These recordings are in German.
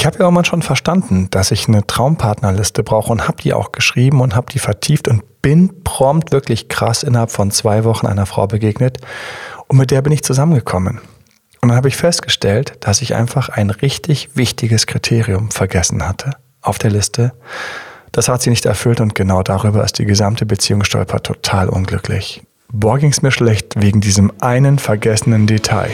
Ich habe irgendwann schon verstanden, dass ich eine Traumpartnerliste brauche und habe die auch geschrieben und habe die vertieft und bin prompt wirklich krass innerhalb von zwei Wochen einer Frau begegnet und mit der bin ich zusammengekommen. Und dann habe ich festgestellt, dass ich einfach ein richtig wichtiges Kriterium vergessen hatte auf der Liste. Das hat sie nicht erfüllt und genau darüber ist die gesamte Beziehung stolpert total unglücklich. Boah, ging's mir schlecht wegen diesem einen vergessenen Detail.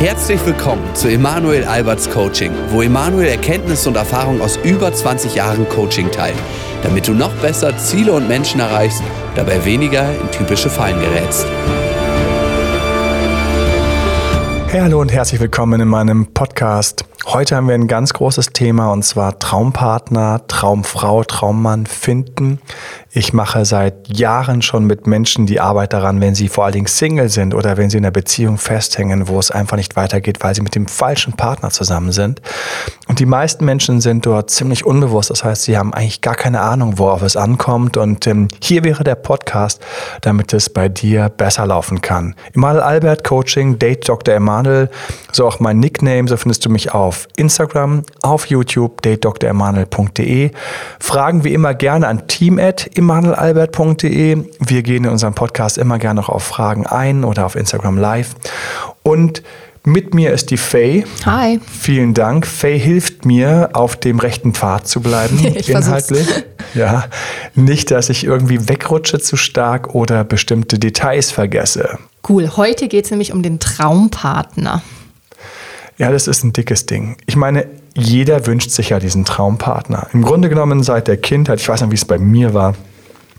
Herzlich willkommen zu Emanuel Alberts Coaching, wo Emanuel Erkenntnisse und Erfahrung aus über 20 Jahren Coaching teilt, damit du noch besser Ziele und Menschen erreichst, dabei weniger in typische Fallen gerätst. Hey, hallo und herzlich willkommen in meinem Podcast. Heute haben wir ein ganz großes Thema und zwar Traumpartner, Traumfrau, Traummann finden. Ich mache seit Jahren schon mit Menschen die Arbeit daran, wenn sie vor allen Dingen Single sind oder wenn sie in einer Beziehung festhängen, wo es einfach nicht weitergeht, weil sie mit dem falschen Partner zusammen sind. Und die meisten Menschen sind dort ziemlich unbewusst. Das heißt, sie haben eigentlich gar keine Ahnung, worauf es ankommt. Und ähm, hier wäre der Podcast, damit es bei dir besser laufen kann. Emanuel Albert Coaching, Date Dr. Emanuel, so auch mein Nickname, so findest du mich auf Instagram, auf YouTube, datedremanuel.de. Fragen wie immer gerne an team.emanuelalbert.de. Wir gehen in unserem Podcast immer gerne noch auf Fragen ein oder auf Instagram Live. Und mit mir ist die Faye. Hi. Vielen Dank. Faye hilft mir, auf dem rechten Pfad zu bleiben, ich inhaltlich. Versuch's. Ja, nicht, dass ich irgendwie wegrutsche zu stark oder bestimmte Details vergesse. Cool. Heute geht es nämlich um den Traumpartner. Ja, das ist ein dickes Ding. Ich meine, jeder wünscht sich ja diesen Traumpartner. Im Grunde genommen seit der Kindheit, ich weiß noch, wie es bei mir war.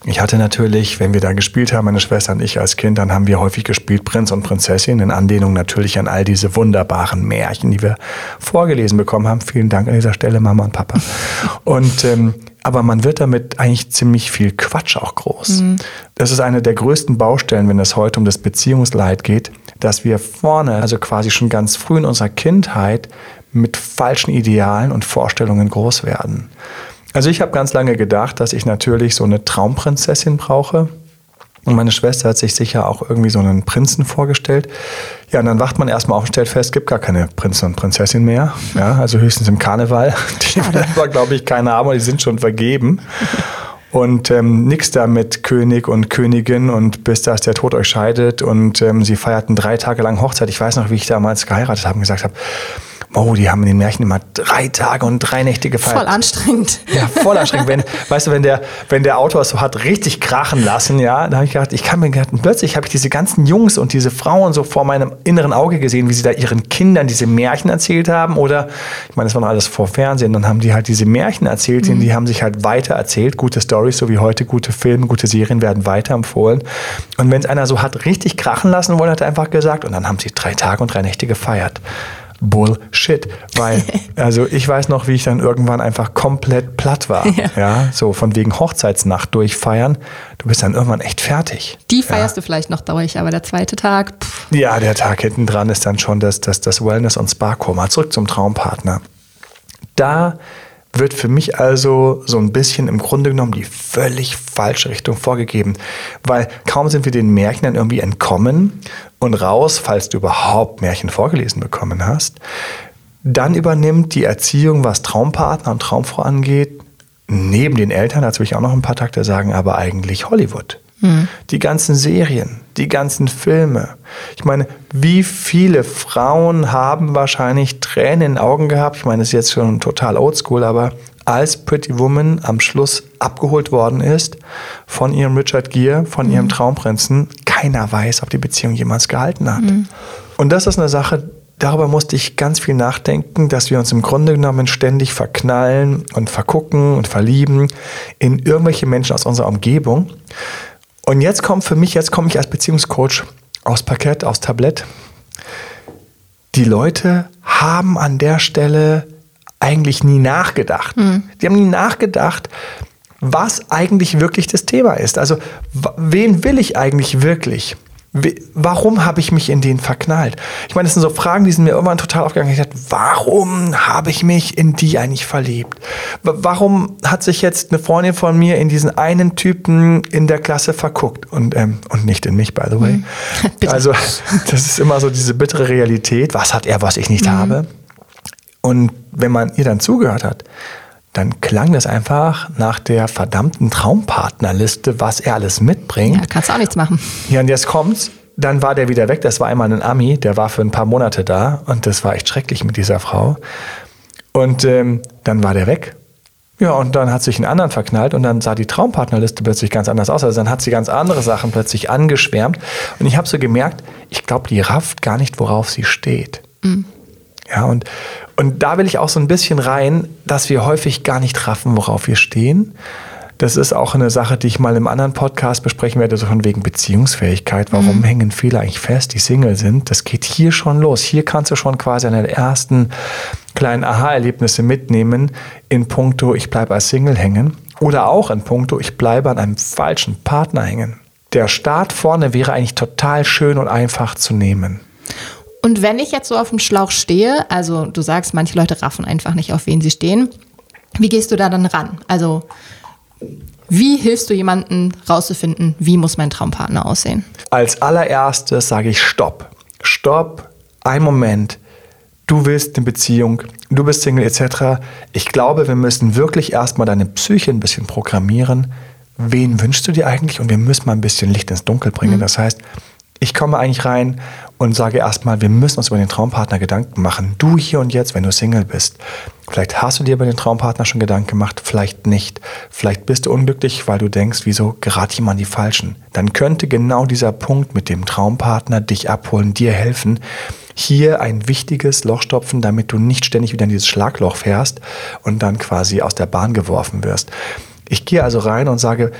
Ich hatte natürlich, wenn wir da gespielt haben, meine Schwester und ich als Kind, dann haben wir häufig gespielt Prinz und Prinzessin, in Anlehnung natürlich an all diese wunderbaren Märchen, die wir vorgelesen bekommen haben. Vielen Dank an dieser Stelle, Mama und Papa. Und ähm, aber man wird damit eigentlich ziemlich viel Quatsch auch groß. Mhm. Das ist eine der größten Baustellen, wenn es heute um das Beziehungsleid geht, dass wir vorne, also quasi schon ganz früh in unserer Kindheit, mit falschen Idealen und Vorstellungen groß werden. Also ich habe ganz lange gedacht, dass ich natürlich so eine Traumprinzessin brauche. Und meine Schwester hat sich sicher auch irgendwie so einen Prinzen vorgestellt. Ja, und dann wacht man erstmal auf und stellt fest, es gibt gar keine Prinzen und Prinzessin mehr. Ja, also höchstens im Karneval. Die wir, glaube ich, keine haben, die sind schon vergeben. Und ähm, nix da mit König und Königin und bis das der Tod euch scheidet. Und ähm, sie feierten drei Tage lang Hochzeit. Ich weiß noch, wie ich damals geheiratet habe und gesagt habe, oh, die haben in den Märchen immer drei Tage und drei Nächte gefeiert. Voll anstrengend. Ja, voll anstrengend. wenn, weißt du, wenn der, wenn der Autor es so hat richtig krachen lassen, ja, da habe ich gedacht, ich kann mir gedacht, plötzlich habe ich diese ganzen Jungs und diese Frauen so vor meinem inneren Auge gesehen, wie sie da ihren Kindern diese Märchen erzählt haben. Oder, ich meine, das war noch alles vor Fernsehen, dann haben die halt diese Märchen erzählt, mhm. die haben sich halt weiter erzählt. Gute Stories, so wie heute, gute Filme, gute Serien werden weiterempfohlen. Und wenn es einer so hat richtig krachen lassen wollen, hat er einfach gesagt, und dann haben sie drei Tage und drei Nächte gefeiert. Bullshit. Weil, also ich weiß noch, wie ich dann irgendwann einfach komplett platt war. Ja. ja. so von wegen Hochzeitsnacht durchfeiern. Du bist dann irgendwann echt fertig. Die feierst ja. du vielleicht noch durch, aber der zweite Tag. Pff. Ja, der Tag hinten dran ist dann schon das, das, das Wellness- und Spa-Koma. Zurück zum Traumpartner. Da wird für mich also so ein bisschen im Grunde genommen die völlig falsche Richtung vorgegeben. Weil kaum sind wir den Märchen dann irgendwie entkommen und raus, falls du überhaupt Märchen vorgelesen bekommen hast, dann übernimmt die Erziehung, was Traumpartner und Traumfrau angeht, neben den Eltern, dazu will ich auch noch ein paar Takte sagen, aber eigentlich Hollywood. Mhm. Die ganzen Serien, die ganzen Filme. Ich meine, wie viele Frauen haben wahrscheinlich Tränen in den Augen gehabt? Ich meine, das ist jetzt schon total oldschool, aber als Pretty Woman am Schluss abgeholt worden ist von ihrem Richard Gere, von mhm. ihrem Traumprinzen, keiner weiß, ob die Beziehung jemals gehalten hat. Mhm. Und das ist eine Sache, darüber musste ich ganz viel nachdenken, dass wir uns im Grunde genommen ständig verknallen und vergucken und verlieben in irgendwelche Menschen aus unserer Umgebung. Und jetzt kommt für mich, jetzt komme ich als Beziehungscoach aus Parkett, aus Tablett. Die Leute haben an der Stelle eigentlich nie nachgedacht. Mhm. Die haben nie nachgedacht, was eigentlich wirklich das Thema ist. Also, wen will ich eigentlich wirklich? Warum habe ich mich in den verknallt? Ich meine, das sind so Fragen, die sind mir irgendwann total aufgegangen. Ich dachte, warum habe ich mich in die eigentlich verliebt? Warum hat sich jetzt eine Freundin von mir in diesen einen Typen in der Klasse verguckt und, ähm, und nicht in mich, by the way? Mhm. also, das ist immer so diese bittere Realität. Was hat er, was ich nicht mhm. habe? Und wenn man ihr dann zugehört hat, dann klang das einfach nach der verdammten Traumpartnerliste, was er alles mitbringt. Ja, kannst du auch nichts machen. Ja, und jetzt kommt's. Dann war der wieder weg. Das war einmal ein Ami, der war für ein paar Monate da und das war echt schrecklich mit dieser Frau. Und ähm, dann war der weg. Ja, und dann hat sich einen anderen verknallt und dann sah die Traumpartnerliste plötzlich ganz anders aus. Also dann hat sie ganz andere Sachen plötzlich angeschwärmt. Und ich habe so gemerkt, ich glaube, die rafft gar nicht, worauf sie steht. Mhm. Ja, und, und da will ich auch so ein bisschen rein, dass wir häufig gar nicht raffen, worauf wir stehen. Das ist auch eine Sache, die ich mal im anderen Podcast besprechen werde, so von wegen Beziehungsfähigkeit. Warum mhm. hängen viele eigentlich fest, die Single sind? Das geht hier schon los. Hier kannst du schon quasi an den ersten kleinen Aha-Erlebnisse mitnehmen in puncto, ich bleibe als Single hängen. Oder auch in puncto, ich bleibe an einem falschen Partner hängen. Der Start vorne wäre eigentlich total schön und einfach zu nehmen. Und wenn ich jetzt so auf dem Schlauch stehe, also du sagst, manche Leute raffen einfach nicht, auf wen sie stehen, wie gehst du da dann ran? Also wie hilfst du jemandem rauszufinden, wie muss mein Traumpartner aussehen? Als allererstes sage ich Stopp. Stopp, ein Moment. Du willst eine Beziehung, du bist Single etc. Ich glaube, wir müssen wirklich erstmal deine Psyche ein bisschen programmieren. Wen wünschst du dir eigentlich? Und wir müssen mal ein bisschen Licht ins Dunkel bringen. Mhm. Das heißt, ich komme eigentlich rein und sage erstmal, wir müssen uns über den Traumpartner Gedanken machen. Du hier und jetzt, wenn du Single bist. Vielleicht hast du dir über den Traumpartner schon Gedanken gemacht, vielleicht nicht. Vielleicht bist du unglücklich, weil du denkst, wieso mal an die Falschen. Dann könnte genau dieser Punkt mit dem Traumpartner dich abholen, dir helfen, hier ein wichtiges Loch stopfen, damit du nicht ständig wieder in dieses Schlagloch fährst und dann quasi aus der Bahn geworfen wirst. Ich gehe also rein und sage,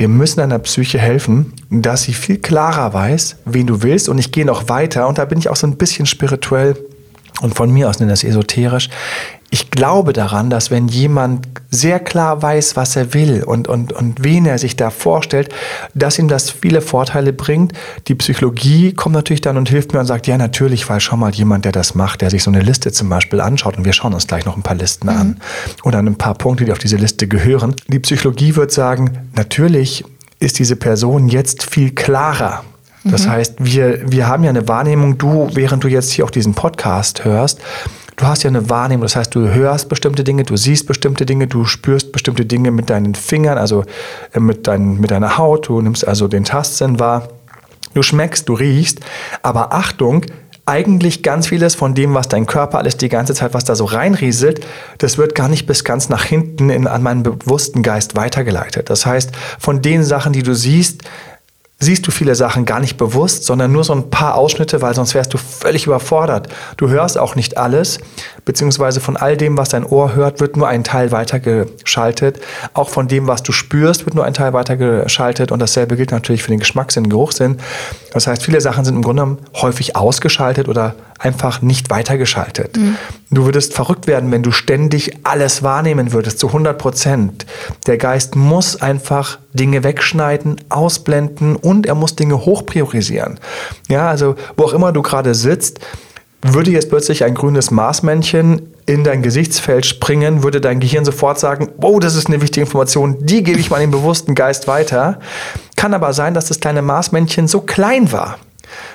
wir müssen deiner Psyche helfen, dass sie viel klarer weiß, wen du willst. Und ich gehe noch weiter. Und da bin ich auch so ein bisschen spirituell und von mir aus nenne das esoterisch ich glaube daran, dass wenn jemand sehr klar weiß, was er will und, und, und wen er sich da vorstellt, dass ihm das viele Vorteile bringt. Die Psychologie kommt natürlich dann und hilft mir und sagt, ja natürlich, weil schon mal jemand, der das macht, der sich so eine Liste zum Beispiel anschaut und wir schauen uns gleich noch ein paar Listen mhm. an oder ein paar Punkte, die auf diese Liste gehören. Die Psychologie wird sagen, natürlich ist diese Person jetzt viel klarer. Das mhm. heißt, wir, wir haben ja eine Wahrnehmung, du, während du jetzt hier auch diesen Podcast hörst, du hast ja eine Wahrnehmung, das heißt, du hörst bestimmte Dinge, du siehst bestimmte Dinge, du spürst bestimmte Dinge mit deinen Fingern, also äh, mit, dein, mit deiner Haut, du nimmst also den Tastsinn wahr, du schmeckst, du riechst, aber Achtung, eigentlich ganz vieles von dem, was dein Körper alles die ganze Zeit, was da so reinrieselt, das wird gar nicht bis ganz nach hinten in, an meinen bewussten Geist weitergeleitet. Das heißt, von den Sachen, die du siehst, siehst du viele Sachen gar nicht bewusst, sondern nur so ein paar Ausschnitte, weil sonst wärst du völlig überfordert. Du hörst auch nicht alles, beziehungsweise von all dem, was dein Ohr hört, wird nur ein Teil weitergeschaltet. Auch von dem, was du spürst, wird nur ein Teil weitergeschaltet. Und dasselbe gilt natürlich für den Geschmackssinn, Geruchssinn. Das heißt, viele Sachen sind im Grunde häufig ausgeschaltet oder einfach nicht weitergeschaltet. Mhm. Du würdest verrückt werden, wenn du ständig alles wahrnehmen würdest, zu 100 Prozent. Der Geist muss einfach Dinge wegschneiden, ausblenden und er muss Dinge hochpriorisieren. Ja, also wo auch immer du gerade sitzt, würde jetzt plötzlich ein grünes Marsmännchen in dein Gesichtsfeld springen, würde dein Gehirn sofort sagen, oh, das ist eine wichtige Information, die gebe ich mal in den bewussten Geist weiter. Kann aber sein, dass das kleine Marsmännchen so klein war,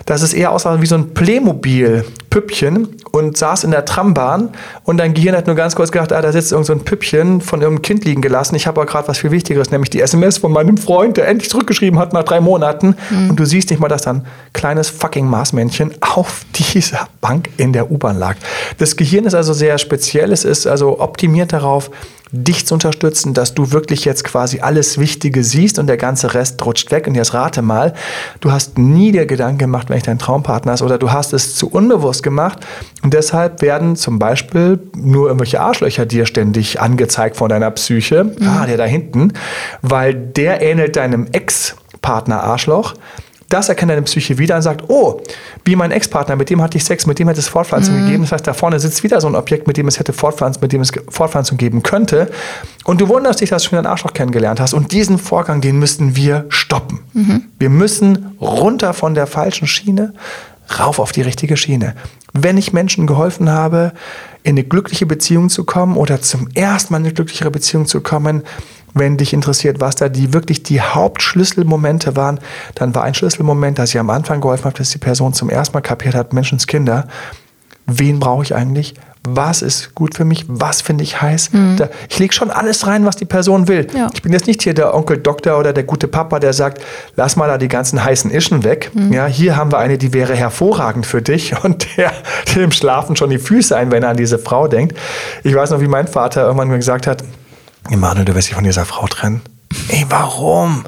dass es eher aussah wie so ein Playmobil-Püppchen und saß in der Trambahn und dein Gehirn hat nur ganz kurz gedacht, ah, da sitzt irgend so ein Püppchen von irgendeinem Kind liegen gelassen. Ich habe aber gerade was viel Wichtigeres, nämlich die SMS von meinem Freund, der endlich zurückgeschrieben hat nach drei Monaten. Mhm. Und du siehst nicht mal, dass da ein kleines fucking Marsmännchen auf dieser Bank in der U-Bahn lag. Das Gehirn ist also sehr speziell. Es ist also optimiert darauf, dich zu unterstützen, dass du wirklich jetzt quasi alles Wichtige siehst und der ganze Rest rutscht weg. Und jetzt rate mal, du hast nie dir Gedanken gemacht, wenn ich dein Traumpartner hast, oder du hast es zu unbewusst gemacht. Und deshalb werden zum Beispiel nur irgendwelche Arschlöcher dir ständig angezeigt von deiner Psyche. Mhm. Ah, der da hinten, weil der ähnelt deinem Ex-Partner Arschloch. Das erkennt deine Psyche wieder und sagt, oh, wie mein Ex-Partner, mit dem hatte ich Sex, mit dem hätte es Fortpflanzung mhm. gegeben. Das heißt, da vorne sitzt wieder so ein Objekt, mit dem es hätte Fortpflanzung, mit dem es Fortpflanzung geben könnte. Und du wunderst dich, dass du schon einen Arschloch kennengelernt hast. Und diesen Vorgang, den müssten wir stoppen. Mhm. Wir müssen runter von der falschen Schiene, rauf auf die richtige Schiene. Wenn ich Menschen geholfen habe, in eine glückliche Beziehung zu kommen oder zum ersten Mal in eine glücklichere Beziehung zu kommen, wenn dich interessiert, was da die wirklich die Hauptschlüsselmomente waren, dann war ein Schlüsselmoment, dass ich am Anfang geholfen habe, dass die Person zum ersten Mal kapiert hat, Menschenskinder, wen brauche ich eigentlich? was ist gut für mich, was finde ich heiß. Da, ich lege schon alles rein, was die Person will. Ja. Ich bin jetzt nicht hier der Onkel Doktor oder der gute Papa, der sagt, lass mal da die ganzen heißen Ischen weg. Ja, hier haben wir eine, die wäre hervorragend für dich und der, dem schlafen schon die Füße ein, wenn er an diese Frau denkt. Ich weiß noch, wie mein Vater irgendwann gesagt hat, Emanuel, du wirst dich von dieser Frau trennen. Ey, warum?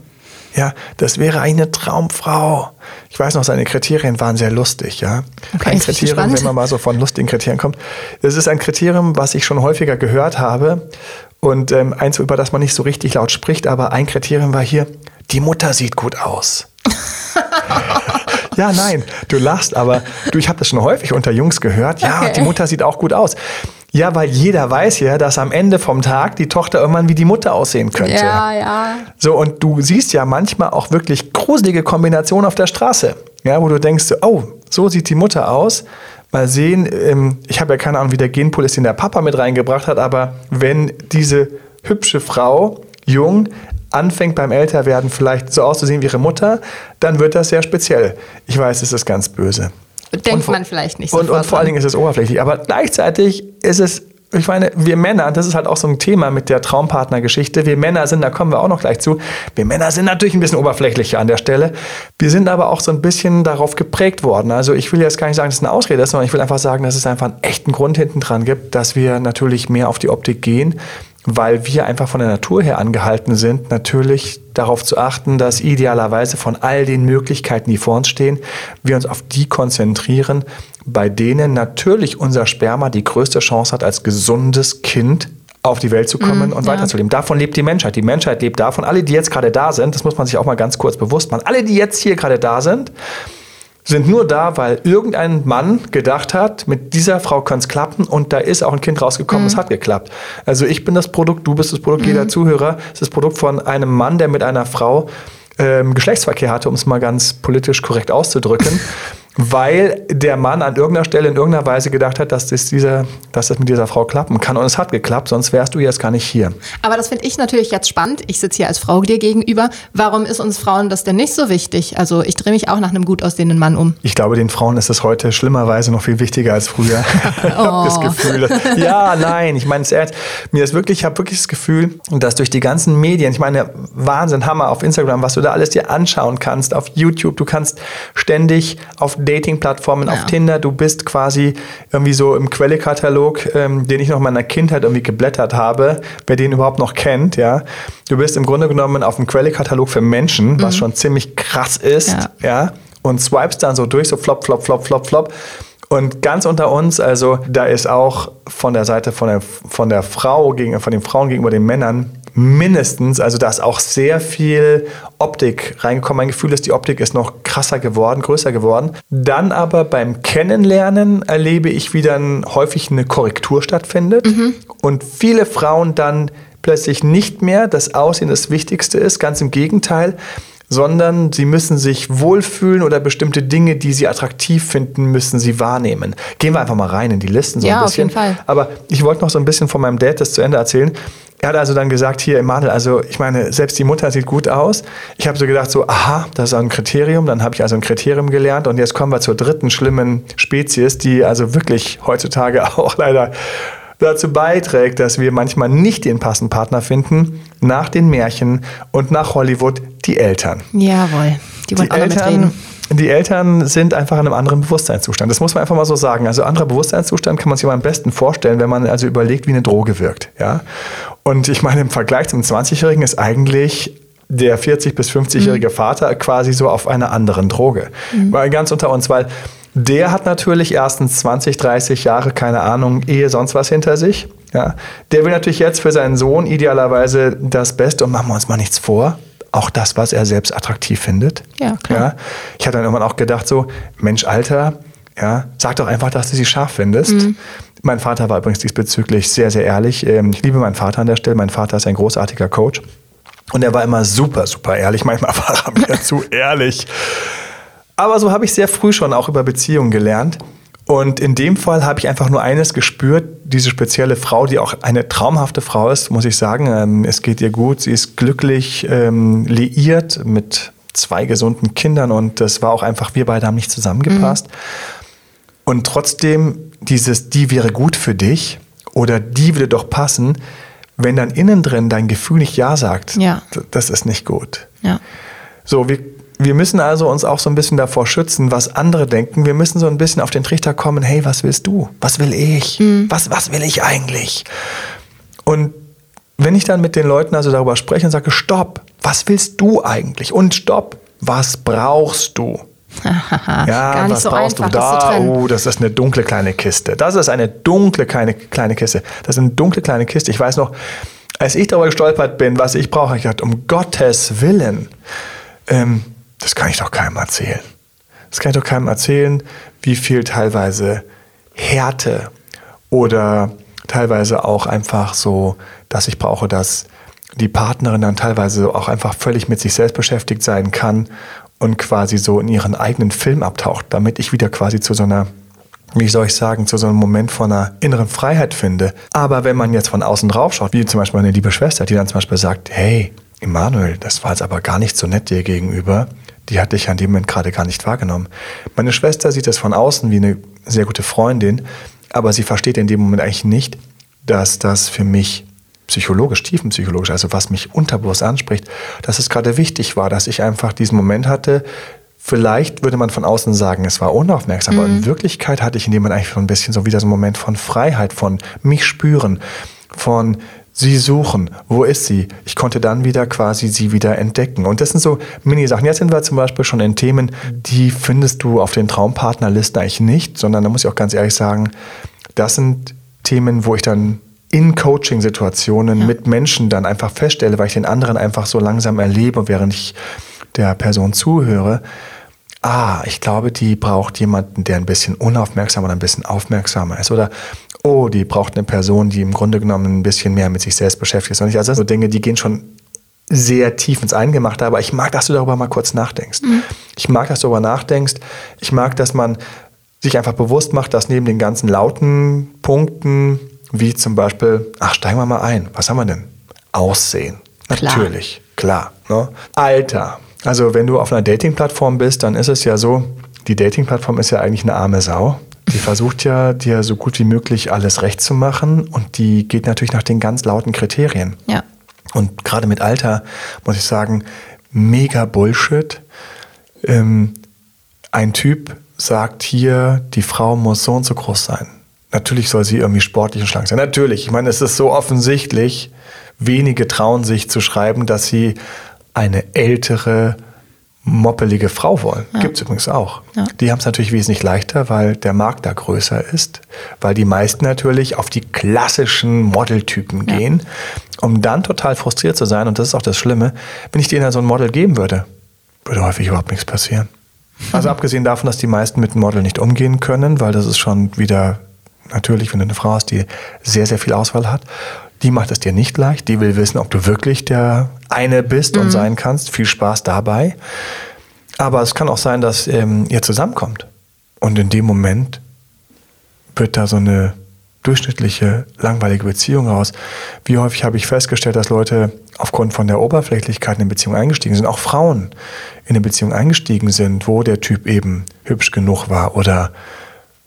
Ja, das wäre eine Traumfrau. Ich weiß noch, seine Kriterien waren sehr lustig, ja. Okay, ein Kriterium, wenn man mal so von lustigen Kriterien kommt. Es ist ein Kriterium, was ich schon häufiger gehört habe und ähm, eins, über das man nicht so richtig laut spricht, aber ein Kriterium war hier, die Mutter sieht gut aus. Ja, nein, du lachst, aber du, ich habe das schon häufig unter Jungs gehört. Ja, Okay. die Mutter sieht auch gut aus. Ja, weil jeder weiß ja, dass am Ende vom Tag die Tochter irgendwann wie die Mutter aussehen könnte. Ja, ja. So, und du siehst ja manchmal auch wirklich gruselige Kombinationen auf der Straße. Ja, wo du denkst, oh, so sieht die Mutter aus. Mal sehen, ähm, ich habe ja keine Ahnung, wie der Genpool ist, den der Papa mit reingebracht hat, aber wenn diese hübsche Frau, jung, anfängt beim Älterwerden vielleicht so auszusehen wie ihre Mutter, dann wird das sehr speziell. Ich weiß, es ist ganz böse. Denkt vor- man vielleicht nicht Und, sofort und vor allen. Dingen ist es oberflächlich. Aber gleichzeitig ist es, ich meine, wir Männer, das ist halt auch so ein Thema mit der Traumpartnergeschichte. Wir Männer sind, da kommen wir auch noch gleich zu, wir Männer sind natürlich ein bisschen oberflächlicher an der Stelle. Wir sind aber auch so ein bisschen darauf geprägt worden. Also ich will jetzt gar nicht sagen, dass es eine Ausrede ist, sondern ich will einfach sagen, dass es einfach einen echten Grund hinten dran gibt, dass wir natürlich mehr auf die Optik gehen weil wir einfach von der Natur her angehalten sind, natürlich darauf zu achten, dass idealerweise von all den Möglichkeiten, die vor uns stehen, wir uns auf die konzentrieren, bei denen natürlich unser Sperma die größte Chance hat, als gesundes Kind auf die Welt zu kommen und ja. weiterzuleben. Davon lebt die Menschheit. Die Menschheit lebt davon. Alle, die jetzt gerade da sind, das muss man sich auch mal ganz kurz bewusst machen, alle, die jetzt hier gerade da sind, sind nur da, weil irgendein Mann gedacht hat, mit dieser Frau kann es klappen und da ist auch ein Kind rausgekommen, es hat geklappt. Also ich bin das Produkt, du bist das Produkt, jeder Zuhörer. Ist das Produkt von einem Mann, der mit einer Frau ähm, Geschlechtsverkehr hatte, um es mal ganz politisch korrekt auszudrücken, weil der Mann an irgendeiner Stelle in irgendeiner Weise gedacht hat, dass das, dieser, dass das mit dieser Frau klappen kann und es hat geklappt, sonst wärst du jetzt gar nicht hier. Aber das finde ich natürlich jetzt spannend. Ich sitze hier als Frau dir gegenüber. Warum ist uns Frauen das denn nicht so wichtig? Also ich drehe mich auch nach einem gut aussehenden Mann um. Ich glaube, den Frauen ist es heute schlimmerweise noch viel wichtiger als früher. Ich habe das Gefühl. Dass, ja, nein, ich meine es ernst. Mir ist wirklich, ich habe wirklich das Gefühl, dass durch die ganzen Medien, ich meine, Wahnsinn, Hammer auf Instagram, was du da alles dir anschauen kannst, auf YouTube, du kannst ständig auf Dating-Plattformen, auf Ja. Tinder, du bist quasi irgendwie so im Quellekatalog, ähm, den ich noch in meiner Kindheit irgendwie geblättert habe, wer den überhaupt noch kennt, ja. Du bist im Grunde genommen auf dem Quellekatalog für Menschen, was schon ziemlich krass ist, Ja. ja, und swipest dann so durch, so flop, flop, flop, flop, flop. Und ganz unter uns, also da ist auch von der Seite von der, von der Frau, gegen, von den Frauen gegenüber den Männern mindestens, also da ist auch sehr viel Optik reingekommen. Mein Gefühl ist, die Optik ist noch krasser geworden, größer geworden. Dann aber beim Kennenlernen erlebe ich, wie dann häufig eine Korrektur stattfindet und viele Frauen dann plötzlich nicht mehr das Aussehen das Wichtigste ist, ganz im Gegenteil, sondern sie müssen sich wohlfühlen oder bestimmte Dinge, die sie attraktiv finden, müssen sie wahrnehmen. Gehen wir einfach mal rein in die Listen so Ja, ein auf bisschen. jeden Fall. Aber ich wollte noch so ein bisschen von meinem Dad das zu Ende erzählen. Er hat also dann gesagt, hier Emanuel, also ich meine, selbst die Mutter sieht gut aus. Ich habe so gedacht, so, aha, das ist ein Kriterium. Dann habe ich also ein Kriterium gelernt. Und jetzt kommen wir zur dritten schlimmen Spezies, die also wirklich heutzutage auch leider dazu beiträgt, dass wir manchmal nicht den passenden Partner finden, nach den Märchen und nach Hollywood die Eltern. Jawohl. Die wollen Die noch Eltern, mitreden. Die Eltern sind einfach in einem anderen Bewusstseinszustand. Das muss man einfach mal so sagen. Also anderer Bewusstseinszustand kann man sich mal am besten vorstellen, wenn man also überlegt, wie eine Droge wirkt. Ja? Und ich meine, im Vergleich zum 20-Jährigen ist eigentlich der 40- bis 50-jährige Vater quasi so auf einer anderen Droge. Weil ganz unter uns, weil der hat natürlich erstens 20, 30 Jahre, keine Ahnung, Ehe, sonst was hinter sich. Ja? Der will natürlich jetzt für seinen Sohn idealerweise das Beste und machen wir uns mal nichts vor. Auch das, was er selbst attraktiv findet. Ja, klar. Ja? Ich habe dann irgendwann auch gedacht, so, Mensch, Alter, ja, sag doch einfach, dass du sie scharf findest. Mein Vater war übrigens diesbezüglich sehr, sehr ehrlich. Ähm, Ich liebe meinen Vater an der Stelle. Mein Vater ist ein großartiger Coach. Und er war immer super, super ehrlich. Manchmal war er mir zu ehrlich. Aber so habe ich sehr früh schon auch über Beziehungen gelernt. Und in dem Fall habe ich einfach nur eines gespürt, diese spezielle Frau, die auch eine traumhafte Frau ist, muss ich sagen. Ähm, Es geht ihr gut, sie ist glücklich, ähm, liiert mit zwei gesunden Kindern und das war auch einfach, wir beide haben nicht zusammengepasst. Und trotzdem dieses, die wäre gut für dich oder die würde doch passen, wenn dann innen drin dein Gefühl nicht Ja sagt, Ja. das ist nicht gut. Ja. So, wir, wir müssen also uns auch so ein bisschen davor schützen, was andere denken. Wir müssen so ein bisschen auf den Trichter kommen, hey, was willst du? Was will ich? Was, was will ich eigentlich? Und wenn ich dann mit den Leuten also darüber spreche und sage, stopp, was willst du eigentlich? Und stopp, was brauchst du? Ja, Gar nicht was so brauchst einfach, du da? Oh, das ist eine dunkle kleine Kiste. Das ist eine dunkle kleine, kleine Kiste. Das ist eine dunkle kleine Kiste. Ich weiß noch, als ich darüber gestolpert bin, was ich brauche, ich dachte, um Gottes Willen, ähm, das kann ich doch keinem erzählen. Das kann ich doch keinem erzählen, wie viel teilweise Härte oder teilweise auch einfach so, dass ich brauche, dass die Partnerin dann teilweise auch einfach völlig mit sich selbst beschäftigt sein kann und quasi so in ihren eigenen Film abtaucht, damit ich wieder quasi zu so einer, wie soll ich sagen, zu so einem Moment von einer inneren Freiheit finde. Aber wenn man jetzt von außen drauf schaut, wie zum Beispiel meine liebe Schwester, die dann zum Beispiel sagt, hey, Emanuel, das war jetzt aber gar nicht so nett dir gegenüber, die hatte ich an dem Moment gerade gar nicht wahrgenommen. Meine Schwester sieht das von außen wie eine sehr gute Freundin, aber sie versteht in dem Moment eigentlich nicht, dass das für mich psychologisch, tiefenpsychologisch, also was mich unterbewusst anspricht, dass es gerade wichtig war, dass ich einfach diesen Moment hatte. Vielleicht würde man von außen sagen, es war unaufmerksam, aber in Wirklichkeit hatte ich in dem Moment eigentlich so ein bisschen so wieder so einen Moment von Freiheit, von mich spüren, von sie suchen, wo ist sie? Ich konnte dann wieder quasi sie wieder entdecken. Und das sind so Mini-Sachen. Jetzt sind wir zum Beispiel schon in Themen, die findest du auf den Traumpartnerlisten eigentlich nicht, sondern da muss ich auch ganz ehrlich sagen, das sind Themen, wo ich dann in Coaching-Situationen mit Menschen dann einfach feststelle, weil ich den anderen einfach so langsam erlebe, während ich der Person zuhöre. Ah, ich glaube, die braucht jemanden, der ein bisschen unaufmerksam oder ein bisschen aufmerksamer ist. Oder, oh, die braucht eine Person, die im Grunde genommen ein bisschen mehr mit sich selbst beschäftigt ist. Und ich, also das sind so Dinge, die gehen schon sehr tief ins Eingemachte, aber ich mag, dass du darüber mal kurz nachdenkst. Ich mag, dass du darüber nachdenkst. Ich mag, dass man sich einfach bewusst macht, dass neben den ganzen lauten Punkten, wie zum Beispiel, ach, steigen wir mal ein, was haben wir denn? Aussehen. Klar. Natürlich, klar. Ne? Alter. Also wenn du auf einer Dating-Plattform bist, dann ist es ja so, die Dating-Plattform ist ja eigentlich eine arme Sau. Die versucht ja, dir so gut wie möglich alles recht zu machen und die geht natürlich nach den ganz lauten Kriterien. Ja. Und gerade mit Alter muss ich sagen, mega Bullshit. Ähm, ein Typ sagt hier, die Frau muss so und so groß sein. Natürlich soll sie irgendwie sportlich und schlank sein. Natürlich. Ich meine, es ist so offensichtlich. Wenige trauen sich zu schreiben, dass sie eine ältere, moppelige Frau wollen. Gibt es übrigens auch. Ja. Die haben es natürlich wesentlich leichter, weil der Markt da größer ist, weil die meisten natürlich auf die klassischen Modeltypen gehen, um dann total frustriert zu sein. Und das ist auch das Schlimme, wenn ich denen dann so ein Model geben würde, würde häufig überhaupt nichts passieren. Also abgesehen davon, dass die meisten mit einem Model nicht umgehen können, weil das ist schon wieder natürlich, wenn du eine Frau hast, die sehr, sehr viel Auswahl hat. Die macht es dir nicht leicht. Die will wissen, ob du wirklich der eine bist und sein kannst. Viel Spaß dabei. Aber es kann auch sein, dass ähm, ihr zusammenkommt. Und in dem Moment wird da so eine durchschnittliche, langweilige Beziehung raus. Wie häufig habe ich festgestellt, dass Leute aufgrund von der Oberflächlichkeit in eine Beziehung eingestiegen sind, auch Frauen in eine Beziehung eingestiegen sind, wo der Typ eben hübsch genug war oder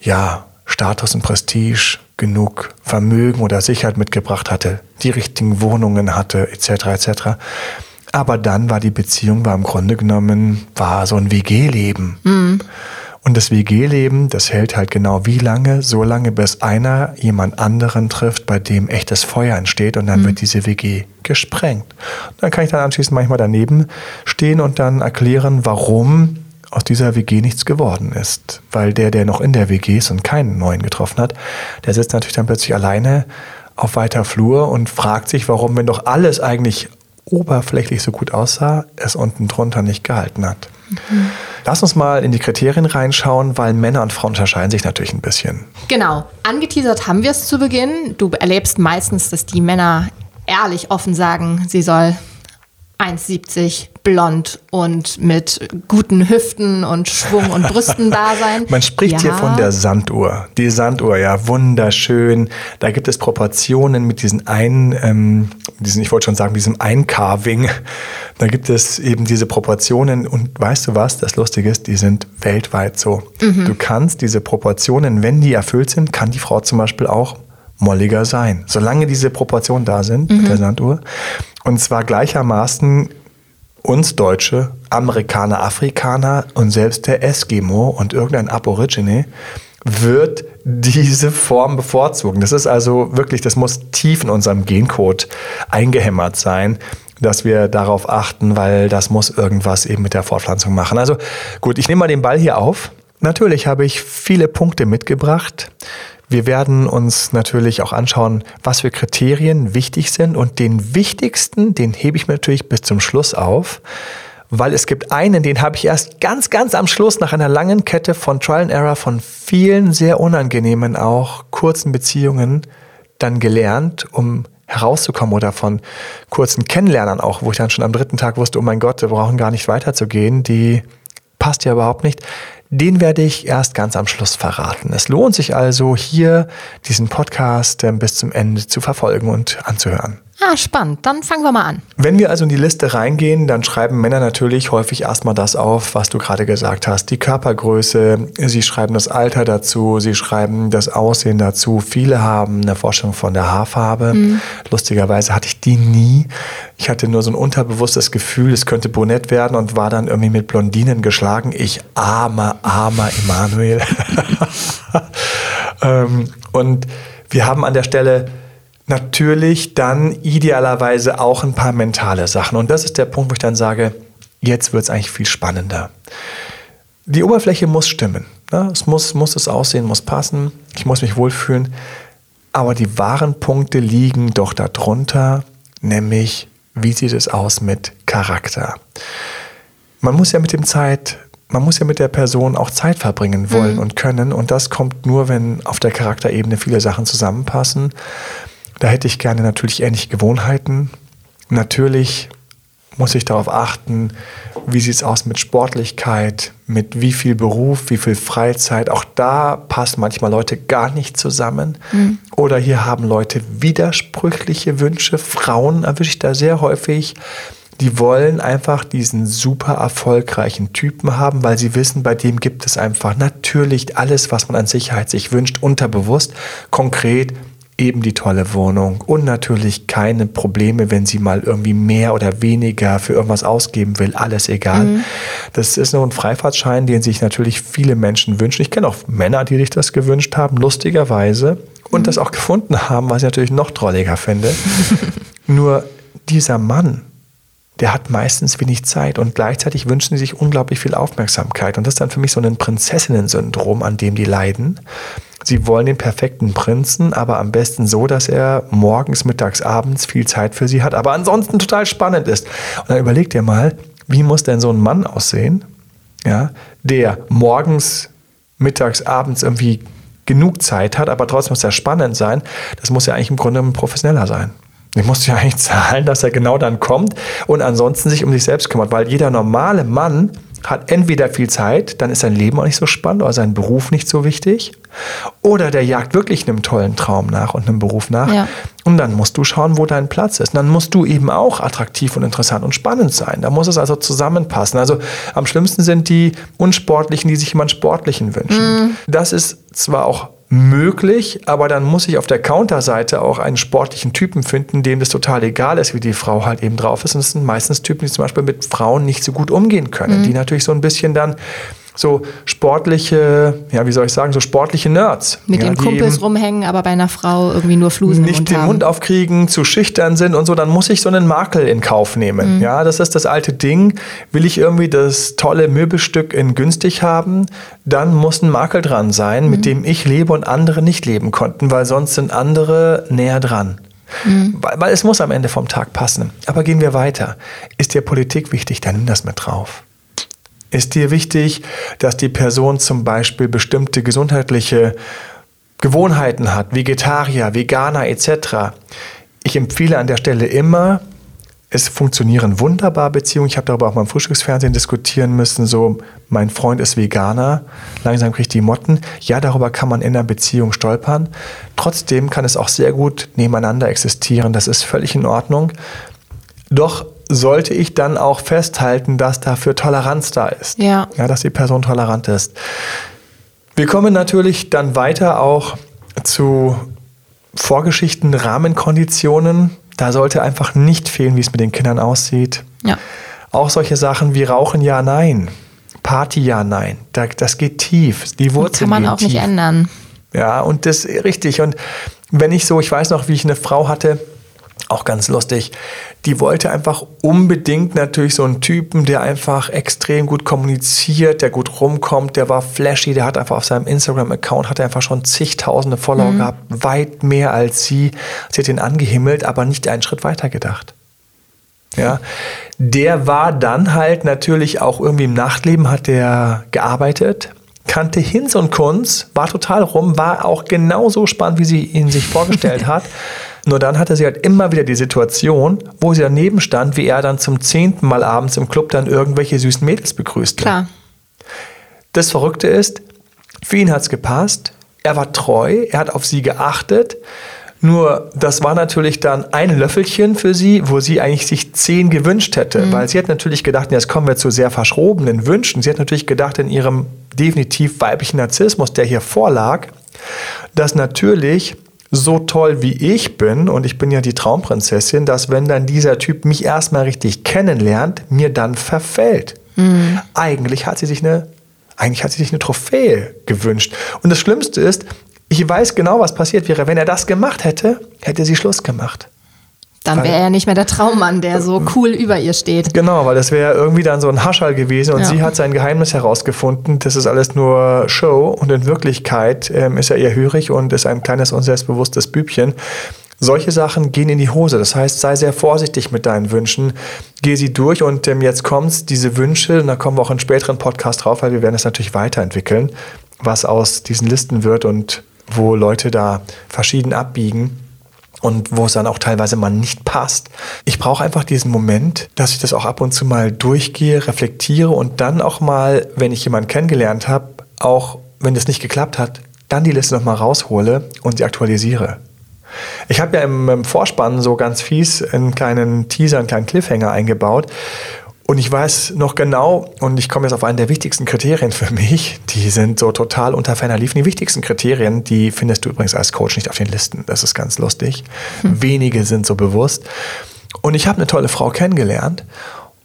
ja, Status und Prestige, genug Vermögen oder Sicherheit mitgebracht hatte, die richtigen Wohnungen hatte, etc. etc. Aber dann war die Beziehung, war im Grunde genommen, war so ein WG-Leben. Und das WG-Leben, das hält halt genau wie lange? So lange, bis einer jemand anderen trifft, bei dem echtes Feuer entsteht und dann wird diese WG gesprengt. Und dann kann ich dann anschließend manchmal daneben stehen und dann erklären, warum aus dieser WG nichts geworden ist. Weil der, der noch in der WG ist und keinen neuen getroffen hat, der sitzt natürlich dann plötzlich alleine auf weiter Flur und fragt sich, warum, wenn doch alles eigentlich oberflächlich so gut aussah, es unten drunter nicht gehalten hat. Lass uns mal in die Kriterien reinschauen, weil Männer und Frauen unterscheiden sich natürlich ein bisschen. Genau. Angeteasert haben wir es zu Beginn. Du erlebst meistens, dass die Männer ehrlich offen sagen, sie soll 1,70 blond und mit guten Hüften und Schwung und Brüsten da sein. Man spricht ja. hier von der Sanduhr. Die Sanduhr, ja, wunderschön. Da gibt es Proportionen mit diesen ein, ähm, diesen, ich wollte schon sagen, diesem Eincarving. Da gibt es eben diese Proportionen und weißt du was, das Lustige ist, die sind weltweit so. Mhm. Du kannst diese Proportionen, wenn die erfüllt sind, kann die Frau zum Beispiel auch molliger sein. Solange diese Proportionen da sind, mhm. der Sanduhr. Und zwar gleichermaßen uns Deutsche, Amerikaner, Afrikaner und selbst der Eskimo und irgendein Aborigine wird diese Form bevorzugen. Das ist also wirklich, das muss tief in unserem Gencode eingehämmert sein, dass wir darauf achten, weil das muss irgendwas eben mit der Fortpflanzung machen. Also gut, ich nehme mal den Ball hier auf. Natürlich habe ich viele Punkte mitgebracht. Wir werden uns natürlich auch anschauen, was für Kriterien wichtig sind. Und den wichtigsten, den hebe ich mir natürlich bis zum Schluss auf, weil es gibt einen, den habe ich erst ganz, ganz am Schluss nach einer langen Kette von Trial and Error von vielen sehr unangenehmen auch kurzen Beziehungen dann gelernt, um herauszukommen. Oder von kurzen Kennenlernern auch, wo ich dann schon am dritten Tag wusste, oh mein Gott, wir brauchen gar nicht weiterzugehen, die passt ja überhaupt nicht. Den werde ich erst ganz am Schluss verraten. Es lohnt sich also, hier diesen Podcast ähm, bis zum Ende zu verfolgen und anzuhören. Ah, spannend. Dann fangen wir mal an. Wenn wir also in die Liste reingehen, dann schreiben Männer natürlich häufig erstmal das auf, was du gerade gesagt hast. Die Körpergröße, sie schreiben das Alter dazu, sie schreiben das Aussehen dazu. Viele haben eine Vorstellung von der Haarfarbe. Mhm. Lustigerweise hatte ich die nie. Ich hatte nur so ein unterbewusstes Gefühl, es könnte brunett werden und war dann irgendwie mit Blondinen geschlagen. Ich armer, armer Emanuel. Ähm, und wir haben an der Stelle natürlich dann idealerweise auch ein paar mentale Sachen. Und das ist der Punkt, wo ich dann sage, jetzt wird es eigentlich viel spannender. Die Oberfläche muss stimmen. Ne? Es muss, muss das Aussehen, muss passen. Ich muss mich wohlfühlen. Aber die wahren Punkte liegen doch darunter, nämlich wie sieht es aus mit Charakter. Man muss ja mit dem Zeit, man muss ja mit der Person auch Zeit verbringen wollen mhm. und können. Und das kommt nur, wenn auf der Charakterebene viele Sachen zusammenpassen. Da hätte ich gerne natürlich ähnliche Gewohnheiten. Natürlich muss ich darauf achten, wie sieht es aus mit Sportlichkeit, mit wie viel Beruf, wie viel Freizeit. Auch da passen manchmal Leute gar nicht zusammen. Mhm. Oder hier haben Leute widersprüchliche Wünsche. Frauen erwische ich da sehr häufig. Die wollen einfach diesen super erfolgreichen Typen haben, weil sie wissen, bei dem gibt es einfach natürlich alles, was man an Sicherheit sich wünscht, unterbewusst. Konkret eben die tolle Wohnung und natürlich keine Probleme, wenn sie mal irgendwie mehr oder weniger für irgendwas ausgeben will, alles egal. Mhm. Das ist nur ein Freifahrtschein, den sich natürlich viele Menschen wünschen. Ich kenne auch Männer, die sich das gewünscht haben, lustigerweise, und mhm. das auch gefunden haben, was ich natürlich noch drolliger finde. nur dieser Mann, der hat meistens wenig Zeit und gleichzeitig wünschen sie sich unglaublich viel Aufmerksamkeit. Und das ist dann für mich so ein Prinzessinnen-Syndrom, an dem die leiden. Sie wollen den perfekten Prinzen, aber am besten so, dass er morgens, mittags, abends viel Zeit für sie hat, aber ansonsten total spannend ist. Und dann überlegt ihr mal, wie muss denn so ein Mann aussehen, ja, der morgens, mittags, abends irgendwie genug Zeit hat, aber trotzdem muss er spannend sein. Das muss ja eigentlich im Grunde ein Professioneller sein. Ich muss ja eigentlich zahlen, dass er genau dann kommt und ansonsten sich um sich selbst kümmert, weil jeder normale Mann hat entweder viel Zeit, dann ist sein Leben auch nicht so spannend oder sein Beruf nicht so wichtig. Oder der jagt wirklich einem tollen Traum nach und einem Beruf nach. Ja. Und dann musst du schauen, wo dein Platz ist. Und dann musst du eben auch attraktiv und interessant und spannend sein. Da muss es also zusammenpassen. Also am schlimmsten sind die Unsportlichen, die sich jemand Sportlichen wünschen. Mhm. Das ist zwar auch möglich, aber dann muss ich auf der Counterseite auch einen sportlichen Typen finden, dem das total egal ist, wie die Frau halt eben drauf ist. Und das sind meistens Typen, die zum Beispiel mit Frauen nicht so gut umgehen können, mhm. die natürlich so ein bisschen dann so sportliche, ja, wie soll ich sagen, so sportliche Nerds. Mit ja, den Kumpels rumhängen, aber bei einer Frau irgendwie nur Flusen Nicht den Mund aufkriegen, zu schüchtern sind und so, dann muss ich so einen Makel in Kauf nehmen. Mhm. Ja, das ist das alte Ding. Will ich irgendwie das tolle Möbelstück in günstig haben, dann muss ein Makel dran sein, mhm. mit dem ich lebe und andere nicht leben konnten, weil sonst sind andere näher dran. Mhm. Weil, weil es muss am Ende vom Tag passen. Aber gehen wir weiter. Ist dir Politik wichtig, dann nimm das mit drauf. Ist dir wichtig, dass die Person zum Beispiel bestimmte gesundheitliche Gewohnheiten hat, Vegetarier, Veganer etc.? Ich empfehle an der Stelle immer, es funktionieren wunderbar Beziehungen. Ich habe darüber auch mal im Frühstücksfernsehen diskutieren müssen. So, mein Freund ist Veganer, langsam kriegt die Motten. Ja, darüber kann man in einer Beziehung stolpern. Trotzdem kann es auch sehr gut nebeneinander existieren. Das ist völlig in Ordnung. Doch sollte ich dann auch festhalten, dass dafür Toleranz da ist. Ja. Ja, dass die Person tolerant ist. Wir kommen natürlich dann weiter auch zu Vorgeschichten, Rahmenkonditionen. Da sollte einfach nicht fehlen, wie es mit den Kindern aussieht. Ja. Auch solche Sachen wie Rauchen, ja, nein. Party, ja, nein. Da, das geht tief. Die Wurzeln kann man auch tief. nicht ändern. Ja, und das richtig. Und wenn ich so, ich weiß noch, wie ich eine Frau hatte, auch ganz lustig, die wollte einfach unbedingt natürlich so einen Typen, der einfach extrem gut kommuniziert, der gut rumkommt, der war flashy, der hat einfach auf seinem Instagram-Account, hat er einfach schon zigtausende Follower gehabt, weit mehr als sie. Sie hat ihn angehimmelt, aber nicht einen Schritt weiter gedacht. Ja, der war dann halt natürlich auch irgendwie im Nachtleben, hat der gearbeitet, kannte Hinz und Kunz, war total rum, war auch genauso spannend, wie sie ihn sich vorgestellt hat. Nur dann hatte sie halt immer wieder die Situation, wo sie daneben stand, wie er dann zum zehnten Mal abends im Club dann irgendwelche süßen Mädels begrüßte. Klar. Das Verrückte ist, für ihn hat es gepasst, er war treu, er hat auf sie geachtet. Nur das war natürlich dann ein Löffelchen für sie, wo sie eigentlich sich zehn gewünscht hätte. Weil sie hat natürlich gedacht, jetzt kommen wir zu sehr verschrobenen Wünschen. Sie hat natürlich gedacht, in ihrem definitiv weiblichen Narzissmus, der hier vorlag, dass natürlich so toll wie ich bin, und ich bin ja die Traumprinzessin, dass wenn dann dieser Typ mich erstmal richtig kennenlernt, mir dann verfällt. Eigentlich hat sie sich eine eigentlich hat sie sich eine Trophäe gewünscht. Und das Schlimmste ist, ich weiß genau, was passiert wäre. Wenn er das gemacht hätte, hätte sie Schluss gemacht. Dann wäre er nicht mehr der Traummann, der so cool über ihr steht. Genau, weil das wäre irgendwie dann so ein Haschall gewesen und Ja. sie hat sein Geheimnis herausgefunden. Das ist alles nur Show und in Wirklichkeit ähm, ist er eher hörig und ist ein kleines unselbstbewusstes Bübchen. Solche Sachen gehen in die Hose. Das heißt, sei sehr vorsichtig mit deinen Wünschen. Geh sie durch und ähm, jetzt kommt's, diese Wünsche, und da kommen wir auch in späteren Podcast drauf, weil wir werden das natürlich weiterentwickeln, was aus diesen Listen wird und wo Leute da verschieden abbiegen und wo es dann auch teilweise mal nicht passt. Ich brauche einfach diesen Moment, dass ich das auch ab und zu mal durchgehe, reflektiere und dann auch mal, wenn ich jemanden kennengelernt habe, auch wenn das nicht geklappt hat, dann die Liste nochmal raushole und sie aktualisiere. Ich habe ja im, im Vorspann so ganz fies einen kleinen Teaser, einen kleinen Cliffhanger eingebaut. Und ich weiß noch genau, und ich komme jetzt auf einen der wichtigsten Kriterien für mich, die sind so total unter ferner Liefen. Die wichtigsten Kriterien, die findest du übrigens als Coach nicht auf den Listen. Das ist ganz lustig. Wenige sind so bewusst. Und ich habe eine tolle Frau kennengelernt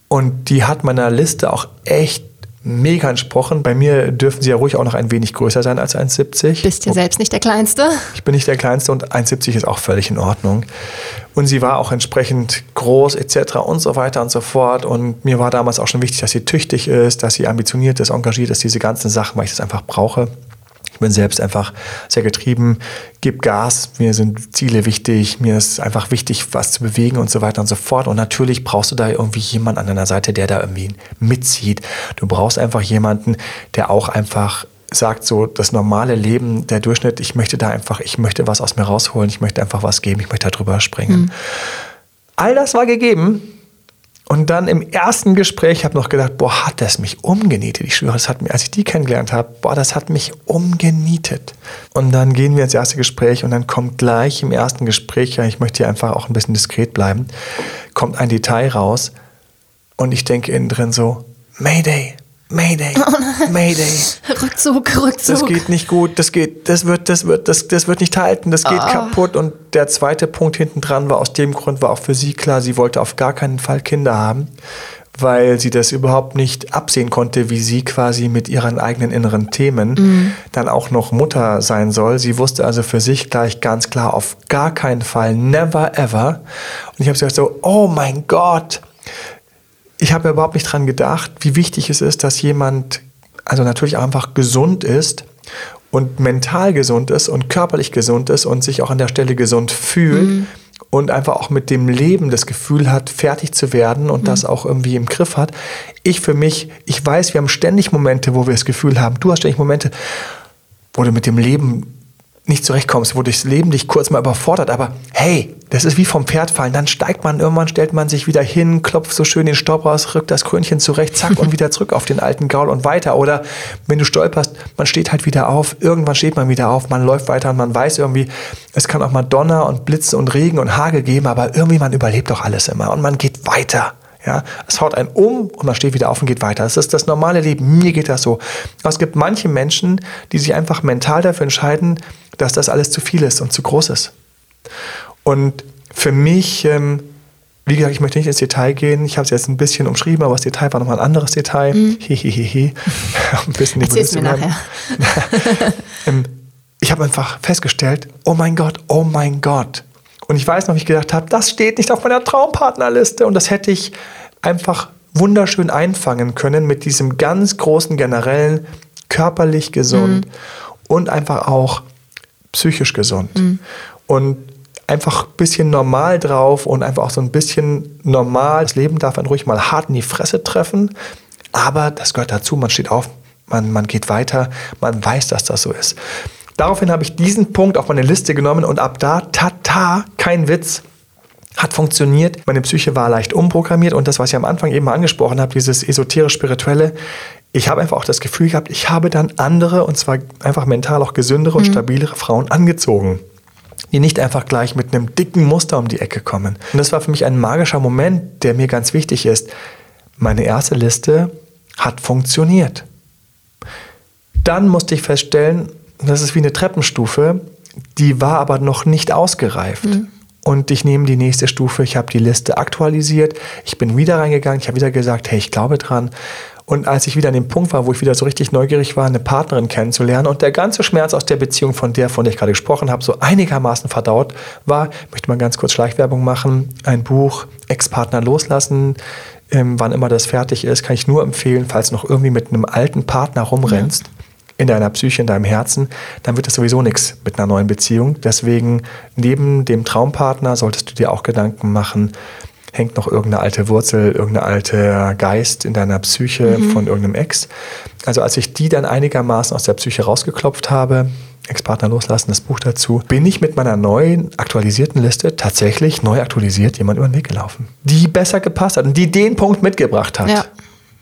und die hat meiner Liste auch echt mega entsprochen. Bei mir dürfen sie ja ruhig auch noch ein wenig größer sein als 1,70. Bist ja selbst nicht der Kleinste. Ich bin nicht der Kleinste und 1,70 ist auch völlig in Ordnung. Und sie war auch entsprechend groß etc. und so weiter und so fort. Und mir war damals auch schon wichtig, dass sie tüchtig ist, dass sie ambitioniert ist, engagiert ist, diese ganzen Sachen, weil ich das einfach brauche. Ich bin selbst einfach sehr getrieben, gib Gas, mir sind Ziele wichtig, mir ist einfach wichtig, was zu bewegen und so weiter und so fort. Und natürlich brauchst du da irgendwie jemanden an deiner Seite, der da irgendwie mitzieht. Du brauchst einfach jemanden, der auch einfach sagt, so das normale Leben, der Durchschnitt, ich möchte da einfach, ich möchte was aus mir rausholen, ich möchte einfach was geben, ich möchte da drüber springen. All das war gegeben. Und dann im ersten Gespräch habe ich noch gedacht, boah, hat das mich umgenietet. Ich schwöre, das hat mir, als ich die kennengelernt habe, boah, das hat mich umgenietet. Und dann gehen wir ins erste Gespräch und dann kommt gleich im ersten Gespräch, ja, ich möchte hier einfach auch ein bisschen diskret bleiben, kommt ein Detail raus und ich denke innen drin so, Mayday, Mayday, Mayday. Rückzug, Das Rückzug. geht nicht gut, das geht, das wird, das wird, das, das wird nicht halten, das geht kaputt. Und der zweite Punkt hinten dran war aus dem Grund, war auch für sie klar, sie wollte auf gar keinen Fall Kinder haben, weil sie das überhaupt nicht absehen konnte, wie sie quasi mit ihren eigenen inneren Themen dann auch noch Mutter sein soll. Sie wusste also für sich gleich ganz klar, auf gar keinen Fall, never ever. Und ich habe gesagt so, oh mein Gott, ich habe ja überhaupt nicht dran gedacht, wie wichtig es ist, dass jemand also natürlich einfach gesund ist und mental gesund ist und körperlich gesund ist und sich auch an der Stelle gesund fühlt und einfach auch mit dem Leben das Gefühl hat, fertig zu werden und das auch irgendwie im Griff hat. Ich für mich, ich weiß, wir haben ständig Momente, wo wir das Gefühl haben, du hast ständig Momente, wo du mit dem Leben nicht zurechtkommst, wo durchs Leben dich kurz mal überfordert, aber hey, das ist wie vom Pferd fallen, dann steigt man irgendwann, stellt man sich wieder hin, klopft so schön den Staub raus, rückt das Krönchen zurecht, zack und wieder zurück auf den alten Gaul und weiter. Oder wenn du stolperst, man steht halt wieder auf, irgendwann steht man wieder auf, man läuft weiter und man weiß irgendwie, es kann auch mal Donner und Blitze und Regen und Hagel geben, aber irgendwie man überlebt doch alles immer und man geht weiter. Ja, es haut einen um und man steht wieder auf und geht weiter. Das ist das normale Leben. Mir geht das so. Aber es gibt manche Menschen, die sich einfach mental dafür entscheiden, dass das alles zu viel ist und zu groß ist. Und für mich, ähm, wie gesagt, ich möchte nicht ins Detail gehen. Ich habe es jetzt ein bisschen umschrieben, aber das Detail war nochmal ein anderes Detail. Mhm. Hehehehe. ein bisschen Erzähl's mir nachher. Ähm, ich habe einfach festgestellt, oh mein Gott, oh mein Gott. Und ich weiß noch, wie ich gedacht habe, das steht nicht auf meiner Traumpartnerliste. Und das hätte ich einfach wunderschön einfangen können mit diesem ganz großen generellen körperlich gesund mhm. und einfach auch psychisch gesund. Mhm. Und einfach ein bisschen normal drauf und einfach auch so ein bisschen normal. Das Leben darf einen ruhig mal hart in die Fresse treffen, aber das gehört dazu. Man steht auf, man, man geht weiter, man weiß, dass das so ist. Daraufhin habe ich diesen Punkt auf meine Liste genommen und ab da, tata, kein Witz, hat funktioniert. Meine Psyche war leicht umprogrammiert und das, was ich am Anfang eben mal angesprochen habe, dieses esoterisch-spirituelle, ich habe einfach auch das Gefühl gehabt, ich habe dann andere und zwar einfach mental auch gesündere und mhm. stabilere Frauen angezogen die nicht einfach gleich mit einem dicken Muster um die Ecke kommen. Und das war für mich ein magischer Moment, der mir ganz wichtig ist. Meine erste Liste hat funktioniert. Dann musste ich feststellen, das ist wie eine Treppenstufe, die war aber noch nicht ausgereift. Mhm. Und ich nehme die nächste Stufe, ich habe die Liste aktualisiert, ich bin wieder reingegangen, ich habe wieder gesagt, hey, ich glaube dran. Und als ich wieder an dem Punkt war, wo ich wieder so richtig neugierig war, eine Partnerin kennenzulernen und der ganze Schmerz aus der Beziehung von der, von der ich gerade gesprochen habe, so einigermaßen verdaut war, möchte mal ganz kurz Schleichwerbung machen. Ein Buch, Ex-Partner loslassen, ähm, wann immer das fertig ist, kann ich nur empfehlen, falls du noch irgendwie mit einem alten Partner rumrennst. Ja in deiner Psyche, in deinem Herzen, dann wird es sowieso nichts mit einer neuen Beziehung. Deswegen neben dem Traumpartner solltest du dir auch Gedanken machen, hängt noch irgendeine alte Wurzel, irgendeine alte Geist in deiner Psyche mhm. von irgendeinem Ex. Also als ich die dann einigermaßen aus der Psyche rausgeklopft habe, Ex-Partner loslassen, das Buch dazu, bin ich mit meiner neuen aktualisierten Liste tatsächlich neu aktualisiert jemand über den Weg gelaufen, die besser gepasst hat und die den Punkt mitgebracht hat. Ja.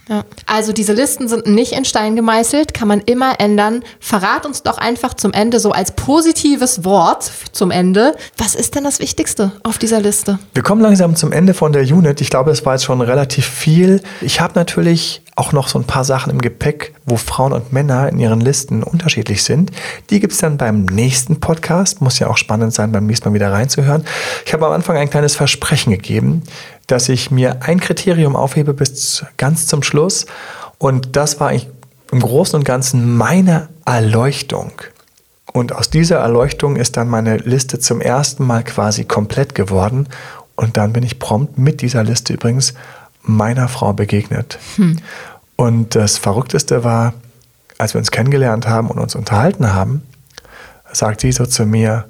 Ja. Also diese Listen sind nicht in Stein gemeißelt, kann man immer ändern. Verrat uns doch einfach zum Ende so als positives Wort zum Ende. Was ist denn das Wichtigste auf dieser Liste? Wir kommen langsam zum Ende von der Unit. Ich glaube, es war jetzt schon relativ viel. Ich habe natürlich auch noch so ein paar Sachen im Gepäck, wo Frauen und Männer in ihren Listen unterschiedlich sind. Die gibt es dann beim nächsten Podcast. Muss ja auch spannend sein, beim nächsten Mal wieder reinzuhören. Ich habe am Anfang ein kleines Versprechen gegeben, dass ich mir ein Kriterium aufhebe bis ganz zum Schluss. Und das war eigentlich im Großen und Ganzen meine Erleuchtung. Und aus dieser Erleuchtung ist dann meine Liste zum ersten Mal quasi komplett geworden. Und dann bin ich prompt mit dieser Liste übrigens meiner Frau begegnet. Hm. Und das Verrückteste war, als wir uns kennengelernt haben und uns unterhalten haben, sagt sie so zu mir,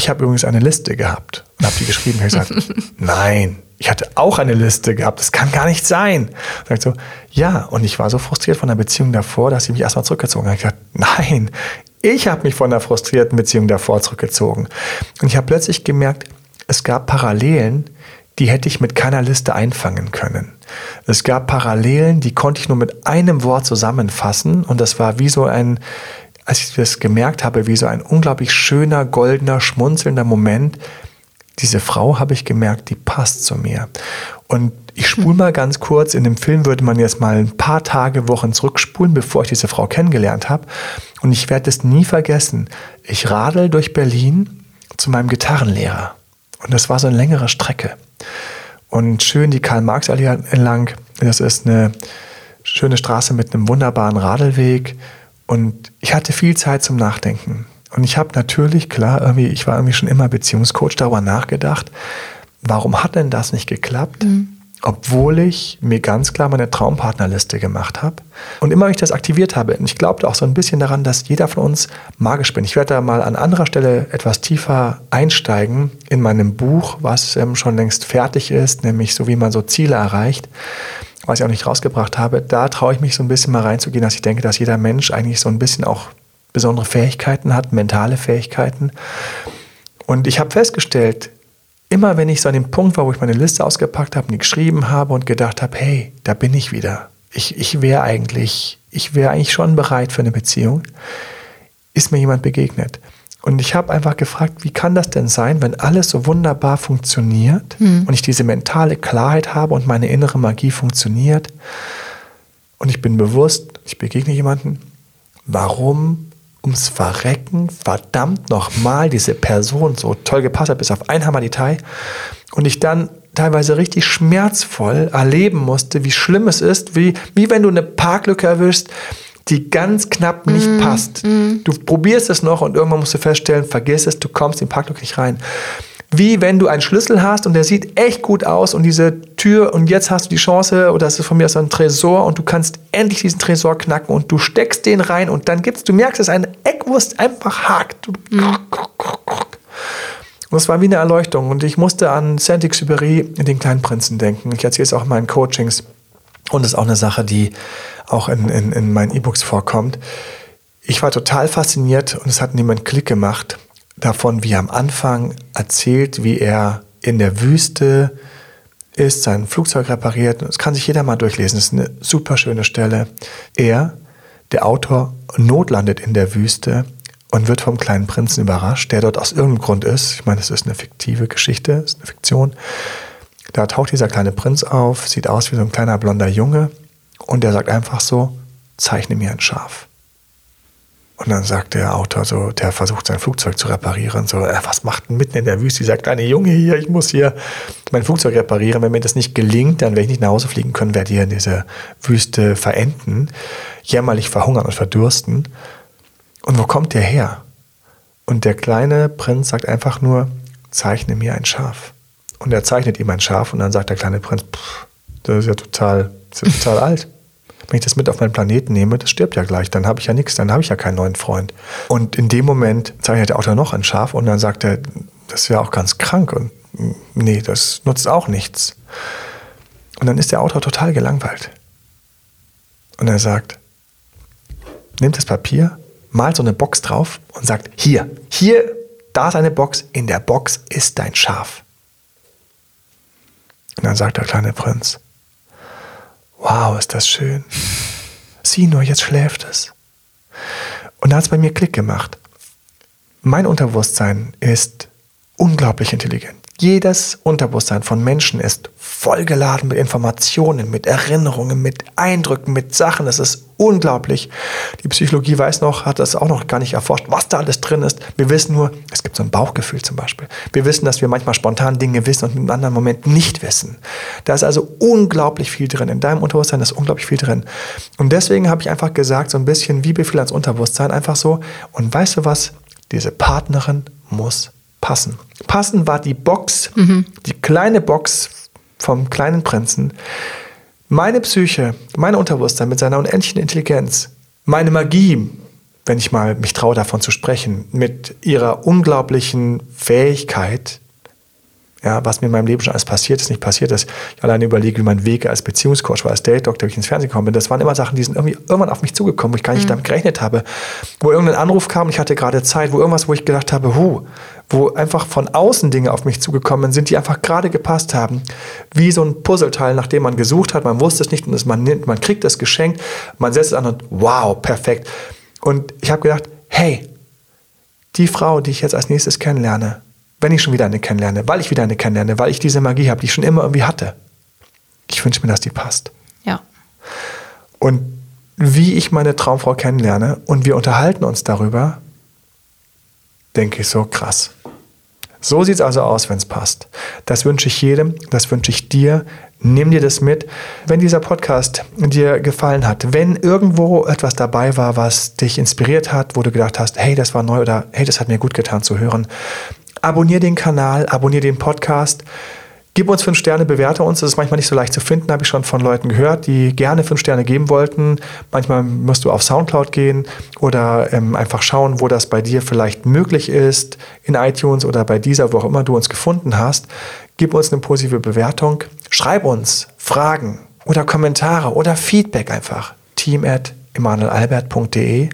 ich habe übrigens eine Liste gehabt und habe die geschrieben. Ich habe gesagt, nein, ich hatte auch eine Liste gehabt, das kann gar nicht sein. Sagt so, ja, und ich war so frustriert von der Beziehung davor, dass ich mich erstmal zurückgezogen habe. Ich habe gesagt, nein, ich habe mich von der frustrierten Beziehung davor zurückgezogen. Und ich habe plötzlich gemerkt, es gab Parallelen, die hätte ich mit keiner Liste einfangen können. Es gab Parallelen, die konnte ich nur mit einem Wort zusammenfassen und das war wie so ein, als ich das gemerkt habe, wie so ein unglaublich schöner, goldener, schmunzelnder Moment. Diese Frau habe ich gemerkt, die passt zu mir. Und ich spule mal ganz kurz, in dem Film würde man jetzt mal ein paar Tage, Wochen zurückspulen, bevor ich diese Frau kennengelernt habe. Und ich werde es nie vergessen. Ich radel durch Berlin zu meinem Gitarrenlehrer. Und das war so eine längere Strecke. Und schön die Karl-Marx-Allee entlang. Das ist eine schöne Straße mit einem wunderbaren Radelweg. Und ich hatte viel Zeit zum Nachdenken. Und ich habe natürlich, klar, irgendwie, ich war irgendwie schon immer Beziehungscoach, darüber nachgedacht, warum hat denn das nicht geklappt? Mhm obwohl ich mir ganz klar meine Traumpartnerliste gemacht habe. Und immer wenn ich das aktiviert habe, und ich glaubte auch so ein bisschen daran, dass jeder von uns magisch bin. Ich werde da mal an anderer Stelle etwas tiefer einsteigen in meinem Buch, was ähm, schon längst fertig ist, nämlich so wie man so Ziele erreicht, was ich auch nicht rausgebracht habe. Da traue ich mich so ein bisschen mal reinzugehen, dass ich denke, dass jeder Mensch eigentlich so ein bisschen auch besondere Fähigkeiten hat, mentale Fähigkeiten. Und ich habe festgestellt, immer wenn ich so an dem Punkt war, wo ich meine Liste ausgepackt habe, die geschrieben habe und gedacht habe, hey, da bin ich wieder. Ich, ich wäre eigentlich, ich wäre eigentlich schon bereit für eine Beziehung, ist mir jemand begegnet. Und ich habe einfach gefragt, wie kann das denn sein, wenn alles so wunderbar funktioniert hm. und ich diese mentale Klarheit habe und meine innere Magie funktioniert und ich bin bewusst, ich begegne jemanden, warum ums Verrecken verdammt nochmal diese Person so toll gepasst hat, bis auf ein Hammer-Detail. Und ich dann teilweise richtig schmerzvoll erleben musste, wie schlimm es ist, wie, wie wenn du eine Parklücke erwischst, die ganz knapp nicht mm, passt. Mm. Du probierst es noch und irgendwann musst du feststellen, vergiss es, du kommst in den Parklücke nicht rein wie wenn du einen Schlüssel hast und der sieht echt gut aus und diese Tür und jetzt hast du die Chance oder es ist von mir aus ein Tresor und du kannst endlich diesen Tresor knacken und du steckst den rein und dann gibt's, du merkst, dass eine Eckwurst einfach hakt. Mhm. Und es war wie eine Erleuchtung und ich musste an Saint-Exupéry, den kleinen Prinzen denken. Ich erzähle es auch in meinen Coachings und es ist auch eine Sache, die auch in, in, in meinen E-Books vorkommt. Ich war total fasziniert und es hat niemand Klick gemacht davon, wie er am Anfang erzählt, wie er in der Wüste ist, sein Flugzeug repariert. Das kann sich jeder mal durchlesen. Das ist eine super schöne Stelle. Er, der Autor, notlandet in der Wüste und wird vom kleinen Prinzen überrascht, der dort aus irgendeinem Grund ist. Ich meine, es ist eine fiktive Geschichte, es ist eine Fiktion. Da taucht dieser kleine Prinz auf, sieht aus wie so ein kleiner blonder Junge und der sagt einfach so, zeichne mir ein Schaf. Und dann sagt der Autor so, der versucht sein Flugzeug zu reparieren, so, äh, was macht denn mitten in der Wüste? Dieser kleine Junge hier, ich muss hier mein Flugzeug reparieren. Wenn mir das nicht gelingt, dann werde ich nicht nach Hause fliegen können, werde hier in dieser Wüste verenden, jämmerlich verhungern und verdursten. Und wo kommt der her? Und der kleine Prinz sagt einfach nur, zeichne mir ein Schaf. Und er zeichnet ihm ein Schaf und dann sagt der kleine Prinz, pff, das ist ja total, ist ja total alt. Wenn ich das mit auf meinen Planeten nehme, das stirbt ja gleich, dann habe ich ja nichts, dann habe ich ja keinen neuen Freund. Und in dem Moment zeichnet der Autor noch ein Schaf und dann sagt er, das ja auch ganz krank und nee, das nutzt auch nichts. Und dann ist der Autor total gelangweilt. Und er sagt, nimmt das Papier, malt so eine Box drauf und sagt, hier, hier, da ist eine Box, in der Box ist dein Schaf. Und dann sagt der kleine Prinz, wow, ist das schön. Sieh nur, jetzt schläft es. Und da hat es bei mir Klick gemacht. Mein Unterbewusstsein ist unglaublich intelligent. Jedes Unterbewusstsein von Menschen ist vollgeladen mit Informationen, mit Erinnerungen, mit Eindrücken, mit Sachen. Das ist unglaublich. Die Psychologie weiß noch, hat das auch noch gar nicht erforscht, was da alles drin ist. Wir wissen nur, es gibt so ein Bauchgefühl zum Beispiel. Wir wissen, dass wir manchmal spontan Dinge wissen und einem anderen Moment nicht wissen. Da ist also unglaublich viel drin. In deinem Unterbewusstsein ist unglaublich viel drin. Und deswegen habe ich einfach gesagt, so ein bisschen wie Befehl ans Unterbewusstsein, einfach so. Und weißt du was? Diese Partnerin muss passen. Passen war die Box, mhm. die kleine Box vom kleinen Prinzen. Meine Psyche, mein Unterbewusstsein mit seiner unendlichen Intelligenz, meine Magie, wenn ich mal mich traue davon zu sprechen, mit ihrer unglaublichen Fähigkeit, ja, was mir in meinem Leben schon alles passiert ist, nicht passiert ist. Ich alleine überlege, wie mein Weg als Beziehungscoach war, als Date-Doktor, wie ich ins Fernsehen gekommen bin. Das waren immer Sachen, die sind irgendwie irgendwann auf mich zugekommen, wo ich gar nicht mhm. damit gerechnet habe. Wo irgendein Anruf kam, ich hatte gerade Zeit, wo irgendwas, wo ich gedacht habe, hu, wo einfach von außen Dinge auf mich zugekommen sind, die einfach gerade gepasst haben. Wie so ein Puzzleteil, nachdem man gesucht hat, man wusste es nicht und man, nimmt, man kriegt es geschenkt, man setzt es an und wow, perfekt. Und ich habe gedacht, hey, die Frau, die ich jetzt als nächstes kennenlerne, wenn ich schon wieder eine kennenlerne, weil ich wieder eine kennenlerne, weil ich diese Magie habe, die ich schon immer irgendwie hatte. Ich wünsche mir, dass die passt. Ja. Und wie ich meine Traumfrau kennenlerne und wir unterhalten uns darüber, denke ich so krass. So sieht es also aus, wenn es passt. Das wünsche ich jedem, das wünsche ich dir. Nimm dir das mit. Wenn dieser Podcast dir gefallen hat, wenn irgendwo etwas dabei war, was dich inspiriert hat, wo du gedacht hast, hey, das war neu oder hey, das hat mir gut getan zu hören, abonnier den Kanal, abonnier den Podcast. Gib uns fünf Sterne, bewerte uns. Das ist manchmal nicht so leicht zu finden, habe ich schon von Leuten gehört, die gerne fünf Sterne geben wollten. Manchmal musst du auf Soundcloud gehen oder ähm, einfach schauen, wo das bei dir vielleicht möglich ist, in iTunes oder bei dieser, wo auch immer du uns gefunden hast. Gib uns eine positive Bewertung. Schreib uns Fragen oder Kommentare oder Feedback einfach. Team at emanuelalbert.de.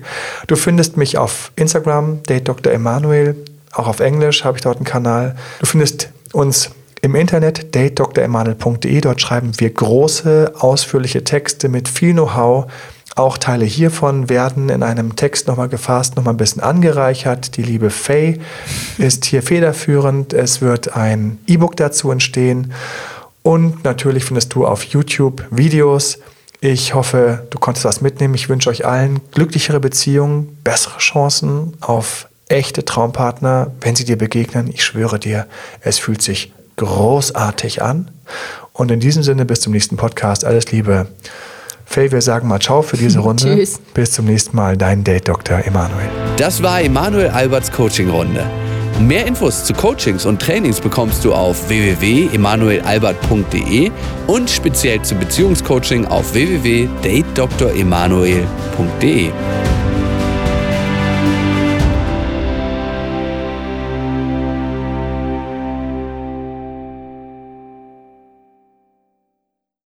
Du findest mich auf Instagram, Date Dr. Emanuel, auch auf Englisch habe ich dort einen Kanal. Du findest uns im Internet datedremanuel.de. Dort schreiben wir große, ausführliche Texte mit viel Know-how. Auch Teile hiervon werden in einem Text nochmal gefasst, nochmal ein bisschen angereichert. Die liebe Faye ist hier federführend. Es wird ein E-Book dazu entstehen. Und natürlich findest du auf YouTube Videos. Ich hoffe, du konntest was mitnehmen. Ich wünsche euch allen glücklichere Beziehungen, bessere Chancen auf echte Traumpartner, wenn sie dir begegnen. Ich schwöre dir, es fühlt sich großartig an. Und in diesem Sinne, bis zum nächsten Podcast. Alles Liebe. Faye, wir sagen mal Ciao für diese Runde. Tschüss. Bis zum nächsten Mal, dein Date Dr. Emanuel. Das war Emanuel Alberts Coaching-Runde. Mehr Infos zu Coachings und Trainings bekommst du auf www.emanuelalbert.de und speziell zum Beziehungscoaching auf www.datedremanuel.de.